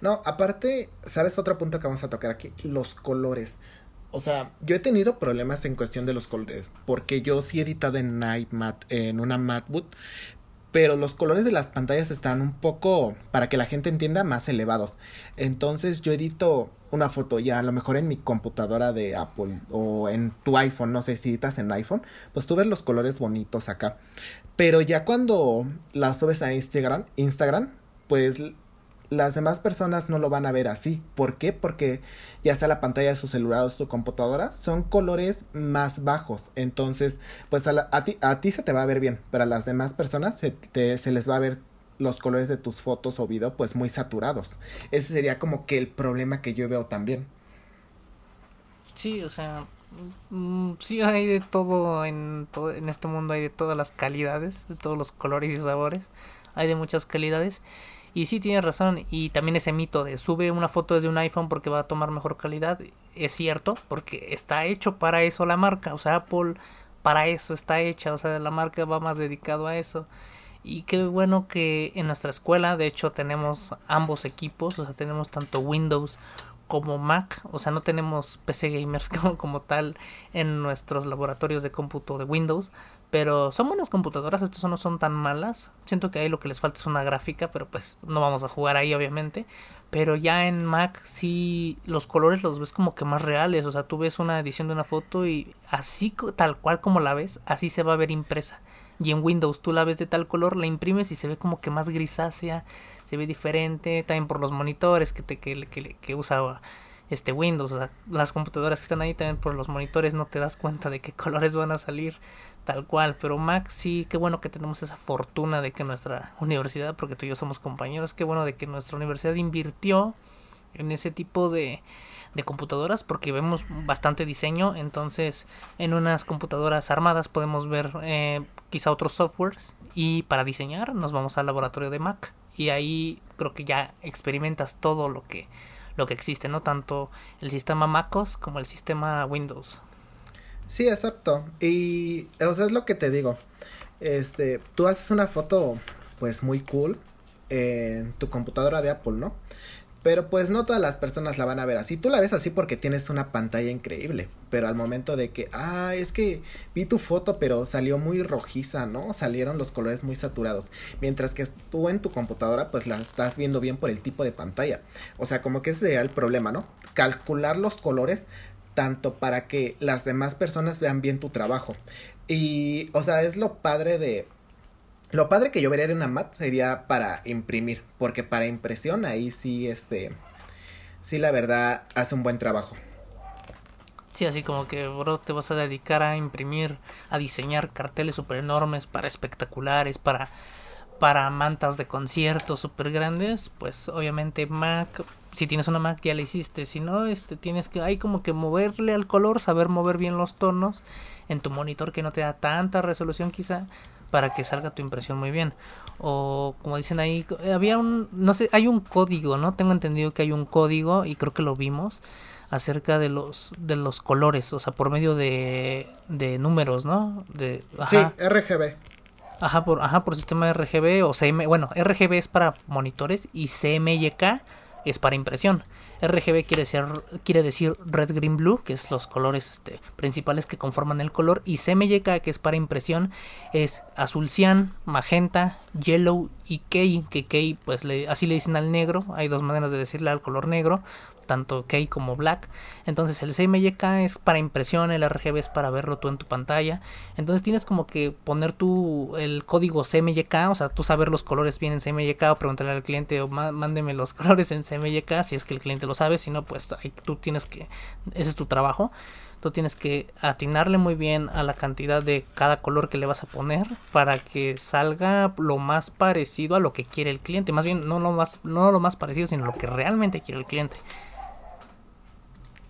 No, aparte, ¿sabes otro punto que vamos a tocar aquí? Los colores. O sea, yo he tenido problemas en cuestión de los colores, porque yo sí he editado en iMat, en una MacBook, pero los colores de las pantallas están un poco, para que la gente entienda, más elevados. Entonces yo edito una foto ya a lo mejor en mi computadora de Apple o en tu iPhone, no sé si editas en iPhone, pues tú ves los colores bonitos acá. Pero ya cuando las subes a Instagram, Instagram, pues las demás personas no lo van a ver así. ¿Por qué? Porque ya sea la pantalla de su celular o su computadora, son colores más bajos. Entonces, pues a, ti, a ti se te va a ver bien, pero a las demás personas se, se les va a ver los colores de tus fotos o video pues muy saturados. Ese sería como que el problema que yo veo también. Sí, o sea, mm, sí hay de todo en, todo en este mundo, hay de todas las calidades, de todos los colores y sabores, hay de muchas calidades. Y sí, tienes razón. Y también ese mito de sube una foto desde un iPhone porque va a tomar mejor calidad. Es cierto, porque está hecho para eso la marca. O sea, Apple para eso está hecha. O sea, la marca va más dedicado a eso. Y qué bueno que en nuestra escuela, de hecho, tenemos ambos equipos. O sea, tenemos tanto Windows como Mac, o sea, no tenemos PC gamers como, como, tal en nuestros laboratorios de cómputo de Windows, pero son buenas computadoras, estas no son tan malas. Siento que ahí lo que les falta es una gráfica, pero pues no vamos a jugar ahí obviamente. Pero ya en Mac sí los colores los ves como que más reales. O sea, tú ves una edición de una foto y así tal cual como la ves, así se va a ver impresa. Y en Windows tú la ves de tal color, la imprimes y se ve como que más grisácea, se ve diferente. También por los monitores que, te, que, que, que usa este Windows. O sea, las computadoras que están ahí también por los monitores no te das cuenta de qué colores van a salir tal cual, pero Max sí, qué bueno que tenemos esa fortuna de que nuestra universidad, porque tú y yo somos compañeros, qué bueno de que nuestra universidad invirtió en ese tipo de, de computadoras porque vemos bastante diseño entonces en unas computadoras armadas podemos ver eh, quizá otros softwares y para diseñar nos vamos al laboratorio de Mac y ahí creo que ya experimentas todo lo que lo que existe no tanto el sistema MacOS como el sistema Windows Sí, exacto. Y, o sea, es lo que te digo. Este, tú haces una foto, pues muy cool en tu computadora de Apple, ¿no? Pero pues no todas las personas la van a ver así. Tú la ves así porque tienes una pantalla increíble. Pero al momento de que, ah, es que vi tu foto, pero salió muy rojiza, ¿no? Salieron los colores muy saturados. Mientras que tú en tu computadora, pues la estás viendo bien por el tipo de pantalla. O sea, como que ese sería el problema, ¿no? Calcular los colores tanto para que las demás personas vean bien tu trabajo. Y, o sea, es lo padre de... Lo padre que yo vería de una mat sería para imprimir, porque para impresión ahí sí, este, sí la verdad hace un buen trabajo. Sí, así como que, bro, te vas a dedicar a imprimir, a diseñar carteles super enormes para espectaculares, para para mantas de conciertos super grandes, pues obviamente Mac, si tienes una Mac ya la hiciste, si no, este tienes que hay como que moverle al color, saber mover bien los tonos en tu monitor que no te da tanta resolución quizá para que salga tu impresión muy bien. O como dicen ahí, había un no sé, hay un código, ¿no? Tengo entendido que hay un código y creo que lo vimos acerca de los de los colores, o sea, por medio de de números, ¿no? De Sí, RGB. Ajá, por, ajá, por sistema RGB o CM. Bueno, RGB es para monitores y CMYK es para impresión. RGB quiere, ser, quiere decir red, green, blue, que es los colores este, principales que conforman el color. Y CMYK, que es para impresión, es azul cian, magenta, yellow y key. Que key, pues le, así le dicen al negro. Hay dos maneras de decirle al color negro tanto key como black. Entonces el CMYK es para impresión, el RGB es para verlo tú en tu pantalla. Entonces tienes como que poner tú el código CMYK, o sea, tú saber los colores bien en CMYK o preguntarle al cliente o mándeme los colores en CMYK si es que el cliente lo sabe, si no pues ahí tú tienes que ese es tu trabajo. Tú tienes que atinarle muy bien a la cantidad de cada color que le vas a poner para que salga lo más parecido a lo que quiere el cliente. Más bien, no lo más, no lo más parecido, sino lo que realmente quiere el cliente.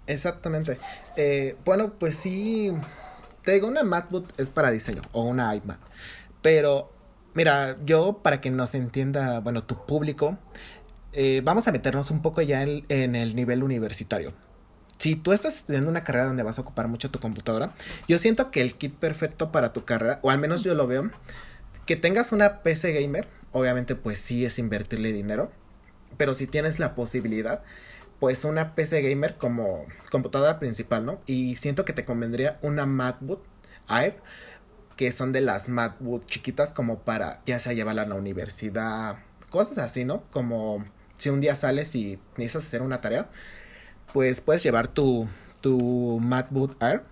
Exactamente. Eh, bueno, pues sí. Te digo, una MacBook es para diseño o una iMac. Pero, mira, yo para que nos entienda, bueno, tu público, eh, vamos a meternos un poco ya en, el nivel universitario. si tú estás estudiando una carrera donde vas a ocupar mucho tu computadora, yo siento que el kit perfecto para tu carrera, o al menos yo lo veo, que tengas una PC gamer, obviamente pues sí es invertirle dinero, pero si tienes la posibilidad, pues una PC gamer como computadora principal, ¿no? Y siento que te convendría una MacBook Air, que son de las MacBook chiquitas como para ya sea llevarla a la universidad, cosas así, ¿no? Como si un día sales y necesitas hacer una tarea, pues puedes llevar tu, tu MacBook Air.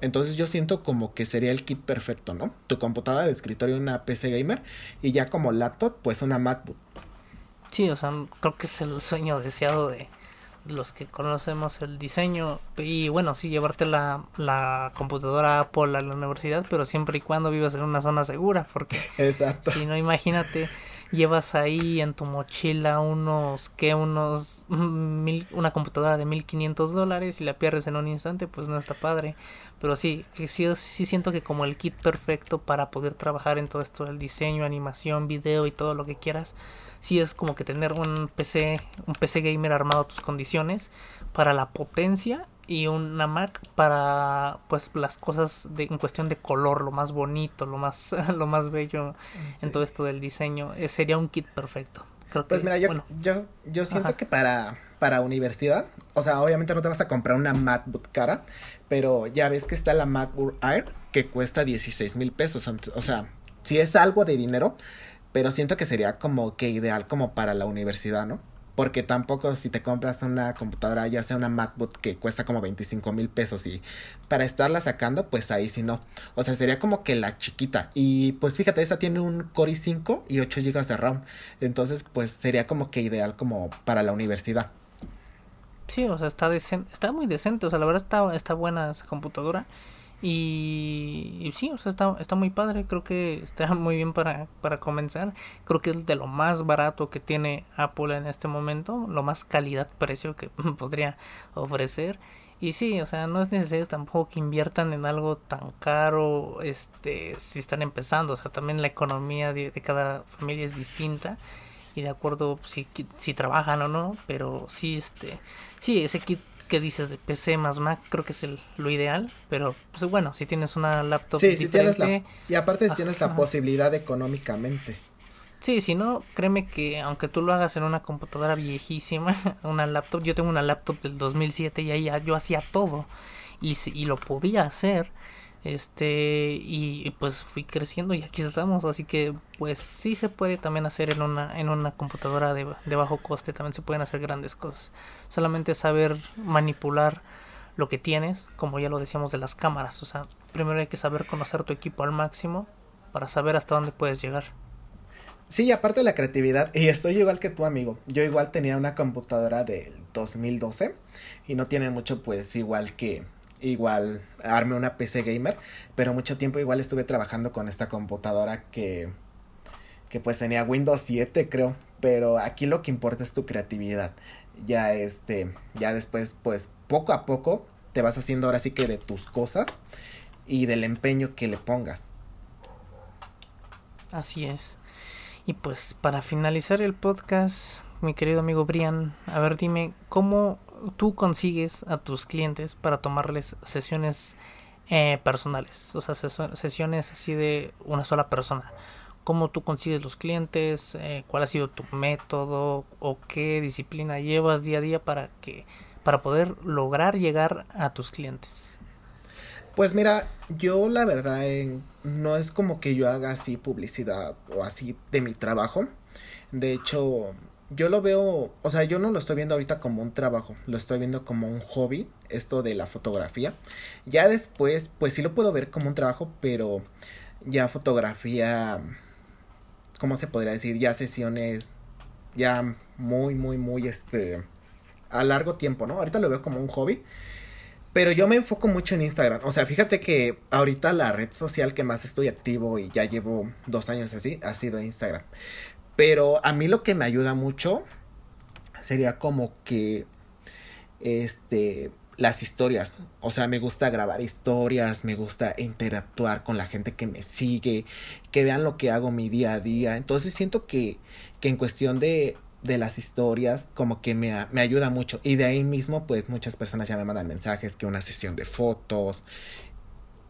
Entonces yo siento como que sería el kit perfecto, ¿no? Tu computadora de escritorio, una PC gamer y ya como laptop, pues una MacBook. Sí, o sea, creo que es el sueño deseado de los que conocemos el diseño y bueno, sí, llevarte la, la computadora Apple a la universidad, pero siempre y cuando vivas en una zona segura, porque Exacto. si no, imagínate llevas ahí en tu mochila unos, que unos, mil, una computadora de 1500 dólares y la pierdes en un instante, pues no está padre. Pero sí, sí, sí, siento que como el kit perfecto para poder trabajar en todo esto, el diseño, animación, video y todo lo que quieras, sí es como que tener un PC, un PC gamer armado a tus condiciones para la potencia y una Mac para pues las cosas de, en cuestión de color, lo más bonito, lo más lo más bello sí. en todo esto del diseño, eh, sería un kit perfecto. Creo pues que, mira, yo, bueno. yo, yo siento Ajá. que para, para universidad, o sea, obviamente no te vas a comprar una MacBook cara, pero ya ves que está la MacBook Air que cuesta 16 mil pesos, o sea, si es algo de dinero, pero siento que sería como que ideal como para la universidad, ¿no? Porque tampoco si te compras una computadora, ya sea una MacBook que cuesta como 25 mil pesos y para estarla sacando, pues ahí sí no. O sea, sería como que la chiquita. Y pues fíjate, esa tiene un Core i5 y 8 GB de RAM. Entonces, pues sería como que ideal como para la universidad. Sí, o sea, está decente, está muy decente. O sea, la verdad está, está buena esa computadora. Y, sí, o sea, está, está muy padre. Creo que está muy bien para, para comenzar. Creo que es de lo más barato que tiene Apple en este momento. Lo más calidad-precio que podría ofrecer. Y sí, o sea, no es necesario tampoco que inviertan en algo tan caro este, si están empezando. O sea, también la economía de, cada familia es distinta. Y de acuerdo si, si trabajan o no. Pero sí, este, sí, ese kit que dices de PC más Mac, creo que es el, lo ideal, pero pues bueno, si tienes una laptop Sí, si tienes la, y aparte si tienes la posibilidad económicamente. Sí, si no, créeme que aunque tú lo hagas en una computadora viejísima, una laptop, yo tengo una laptop del 2007 y ahí yo hacía todo. Y, y lo podía hacer este y, pues fui creciendo y aquí estamos así que pues sí se puede también hacer en una en una computadora de, de, bajo coste también se pueden hacer grandes cosas. Solamente saber manipular lo que tienes como ya lo decíamos de las cámaras o sea primero hay que saber conocer tu equipo al máximo para saber hasta dónde puedes llegar. Sí, aparte de la creatividad, y estoy igual que tu amigo, yo igual tenía una computadora del 2012 y no tiene mucho pues igual que igual armé una PC gamer, pero mucho tiempo igual estuve trabajando con esta computadora que que pues tenía Windows 7 creo, pero aquí lo que importa es tu creatividad. Ya este, ya después pues poco a poco te vas haciendo ahora sí que de tus cosas y del empeño que le pongas. Así es. Y pues para finalizar el podcast, mi querido amigo Brian, a ver dime cómo tú consigues a tus clientes para tomarles sesiones eh, personales, o sea, sesiones así de una sola persona. ¿Cómo tú consigues los clientes? Eh, ¿Cuál ha sido tu método? ¿O qué disciplina llevas día a día para que para poder lograr llegar a tus clientes? Pues mira, yo la verdad eh, no es como que yo haga así publicidad o así de mi trabajo. De hecho, yo lo veo, o sea, yo no lo estoy viendo ahorita como un trabajo, lo estoy viendo como un hobby, esto de la fotografía. Ya después, pues sí lo puedo ver como un trabajo, pero ya fotografía, ¿cómo se podría decir? Ya sesiones, ya muy, muy, muy, este, a largo tiempo, ¿no? Ahorita lo veo como un hobby. Pero yo me enfoco mucho en Instagram. O sea, fíjate que ahorita la red social que más estoy activo y ya llevo dos años así ha sido Instagram. Pero a mí lo que me ayuda mucho sería como que este las historias, o sea, me gusta grabar historias, me gusta interactuar con la gente que me sigue, que vean lo que hago mi día a día. Entonces siento que, que en cuestión de, de las historias como que me, me, ayuda mucho. Y de ahí mismo, pues muchas personas ya me mandan mensajes, que una sesión de fotos.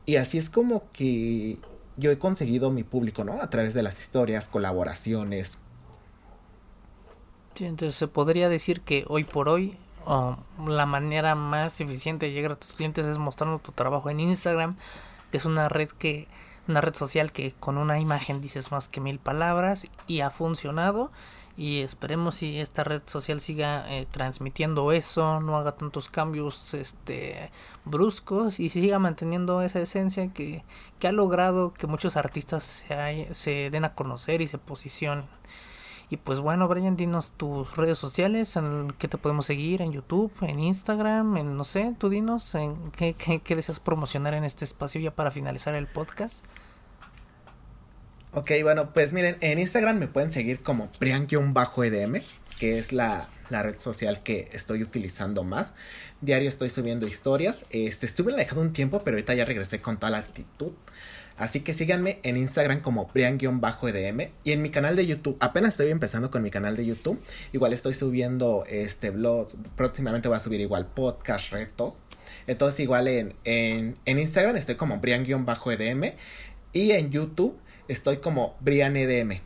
Y así es como que yo he conseguido mi público, ¿no? A través de las historias, colaboraciones. Sí, entonces se podría decir que hoy por hoy la manera más eficiente de llegar a tus clientes es mostrando tu trabajo en Instagram, que es una red que una red social que con una imagen dices más que mil palabras y ha funcionado y esperemos si esta red social siga eh, transmitiendo eso, no haga tantos cambios este bruscos y siga manteniendo esa esencia que, que ha logrado que muchos artistas se, se den a conocer y se posicionen. Y pues bueno, Brian, dinos tus redes sociales, en qué te podemos seguir, en YouTube, en Instagram, en no sé, tú dinos, en qué, qué, deseas promocionar en este espacio ya para finalizar el podcast. Ok, bueno, pues miren, en Instagram me pueden seguir como Prian-EDM, que es la, la, red social que estoy utilizando más. Diario estoy subiendo historias. Este, estuve dejando un tiempo, pero ahorita ya regresé con toda la actitud. Así que síganme en Instagram como Brian-EDM y en mi canal de YouTube. Apenas estoy empezando con mi canal de YouTube. Igual estoy subiendo este blogs. Próximamente voy a subir igual podcast, retos. Entonces igual en, en, en Instagram estoy como Brian-EDM y en YouTube estoy como BrianEDM.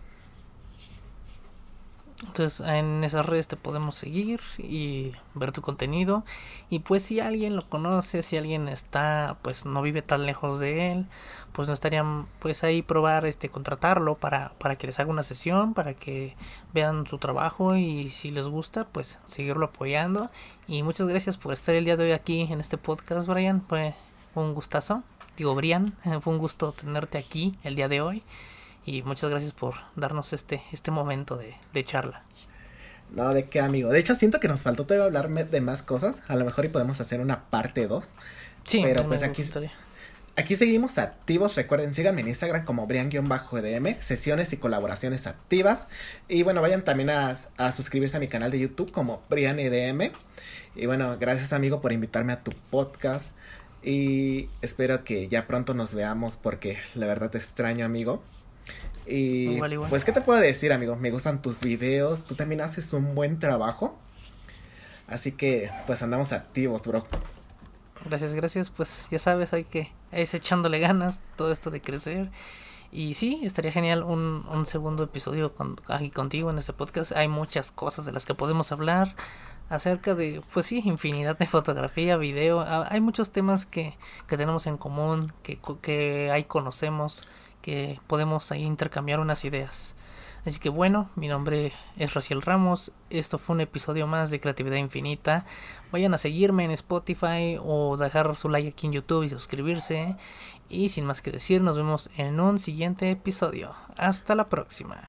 Entonces en esas redes te podemos seguir y ver tu contenido. Y pues si alguien lo conoce, si alguien está, pues no vive tan lejos de él, pues no estarían pues ahí probar este contratarlo para, para que les haga una sesión, para que vean su trabajo y si les gusta, pues seguirlo apoyando. Y muchas gracias por estar el día de hoy aquí en este podcast, Brian. Fue un gustazo. Digo, Brian, fue un gusto tenerte aquí el día de hoy. Y muchas gracias por darnos este, este momento de, de charla. No, de qué amigo. De hecho, siento que nos faltó todavía hablar de más cosas. A lo mejor y podemos hacer una parte 2. Sí, pero pues aquí, aquí seguimos activos. Recuerden, síganme en Instagram como Brian-EDM, sesiones y colaboraciones activas. Y bueno, vayan también a, a suscribirse a mi canal de YouTube como BrianEDM. Y bueno, gracias amigo por invitarme a tu podcast. Y espero que ya pronto nos veamos porque la verdad te extraño amigo. Y pues, ¿qué te puedo decir, amigo? Me gustan tus videos, tú también haces un buen trabajo. Así que, pues andamos activos, bro. Gracias, gracias. Pues ya sabes, hay que es echándole ganas todo esto de crecer. Y sí, estaría genial un, un segundo episodio con, aquí contigo en este podcast. Hay muchas cosas de las que podemos hablar acerca de, pues sí, infinidad de fotografía, video. Ah, hay muchos temas que, que tenemos en común, que, que ahí conocemos que podemos ahí intercambiar unas ideas. Así que bueno, mi nombre es Raciel Ramos, esto fue un episodio más de Creatividad Infinita. Vayan a seguirme en Spotify o dejar su like aquí en YouTube y suscribirse. Y sin más que decir, nos vemos en un siguiente episodio. Hasta la próxima.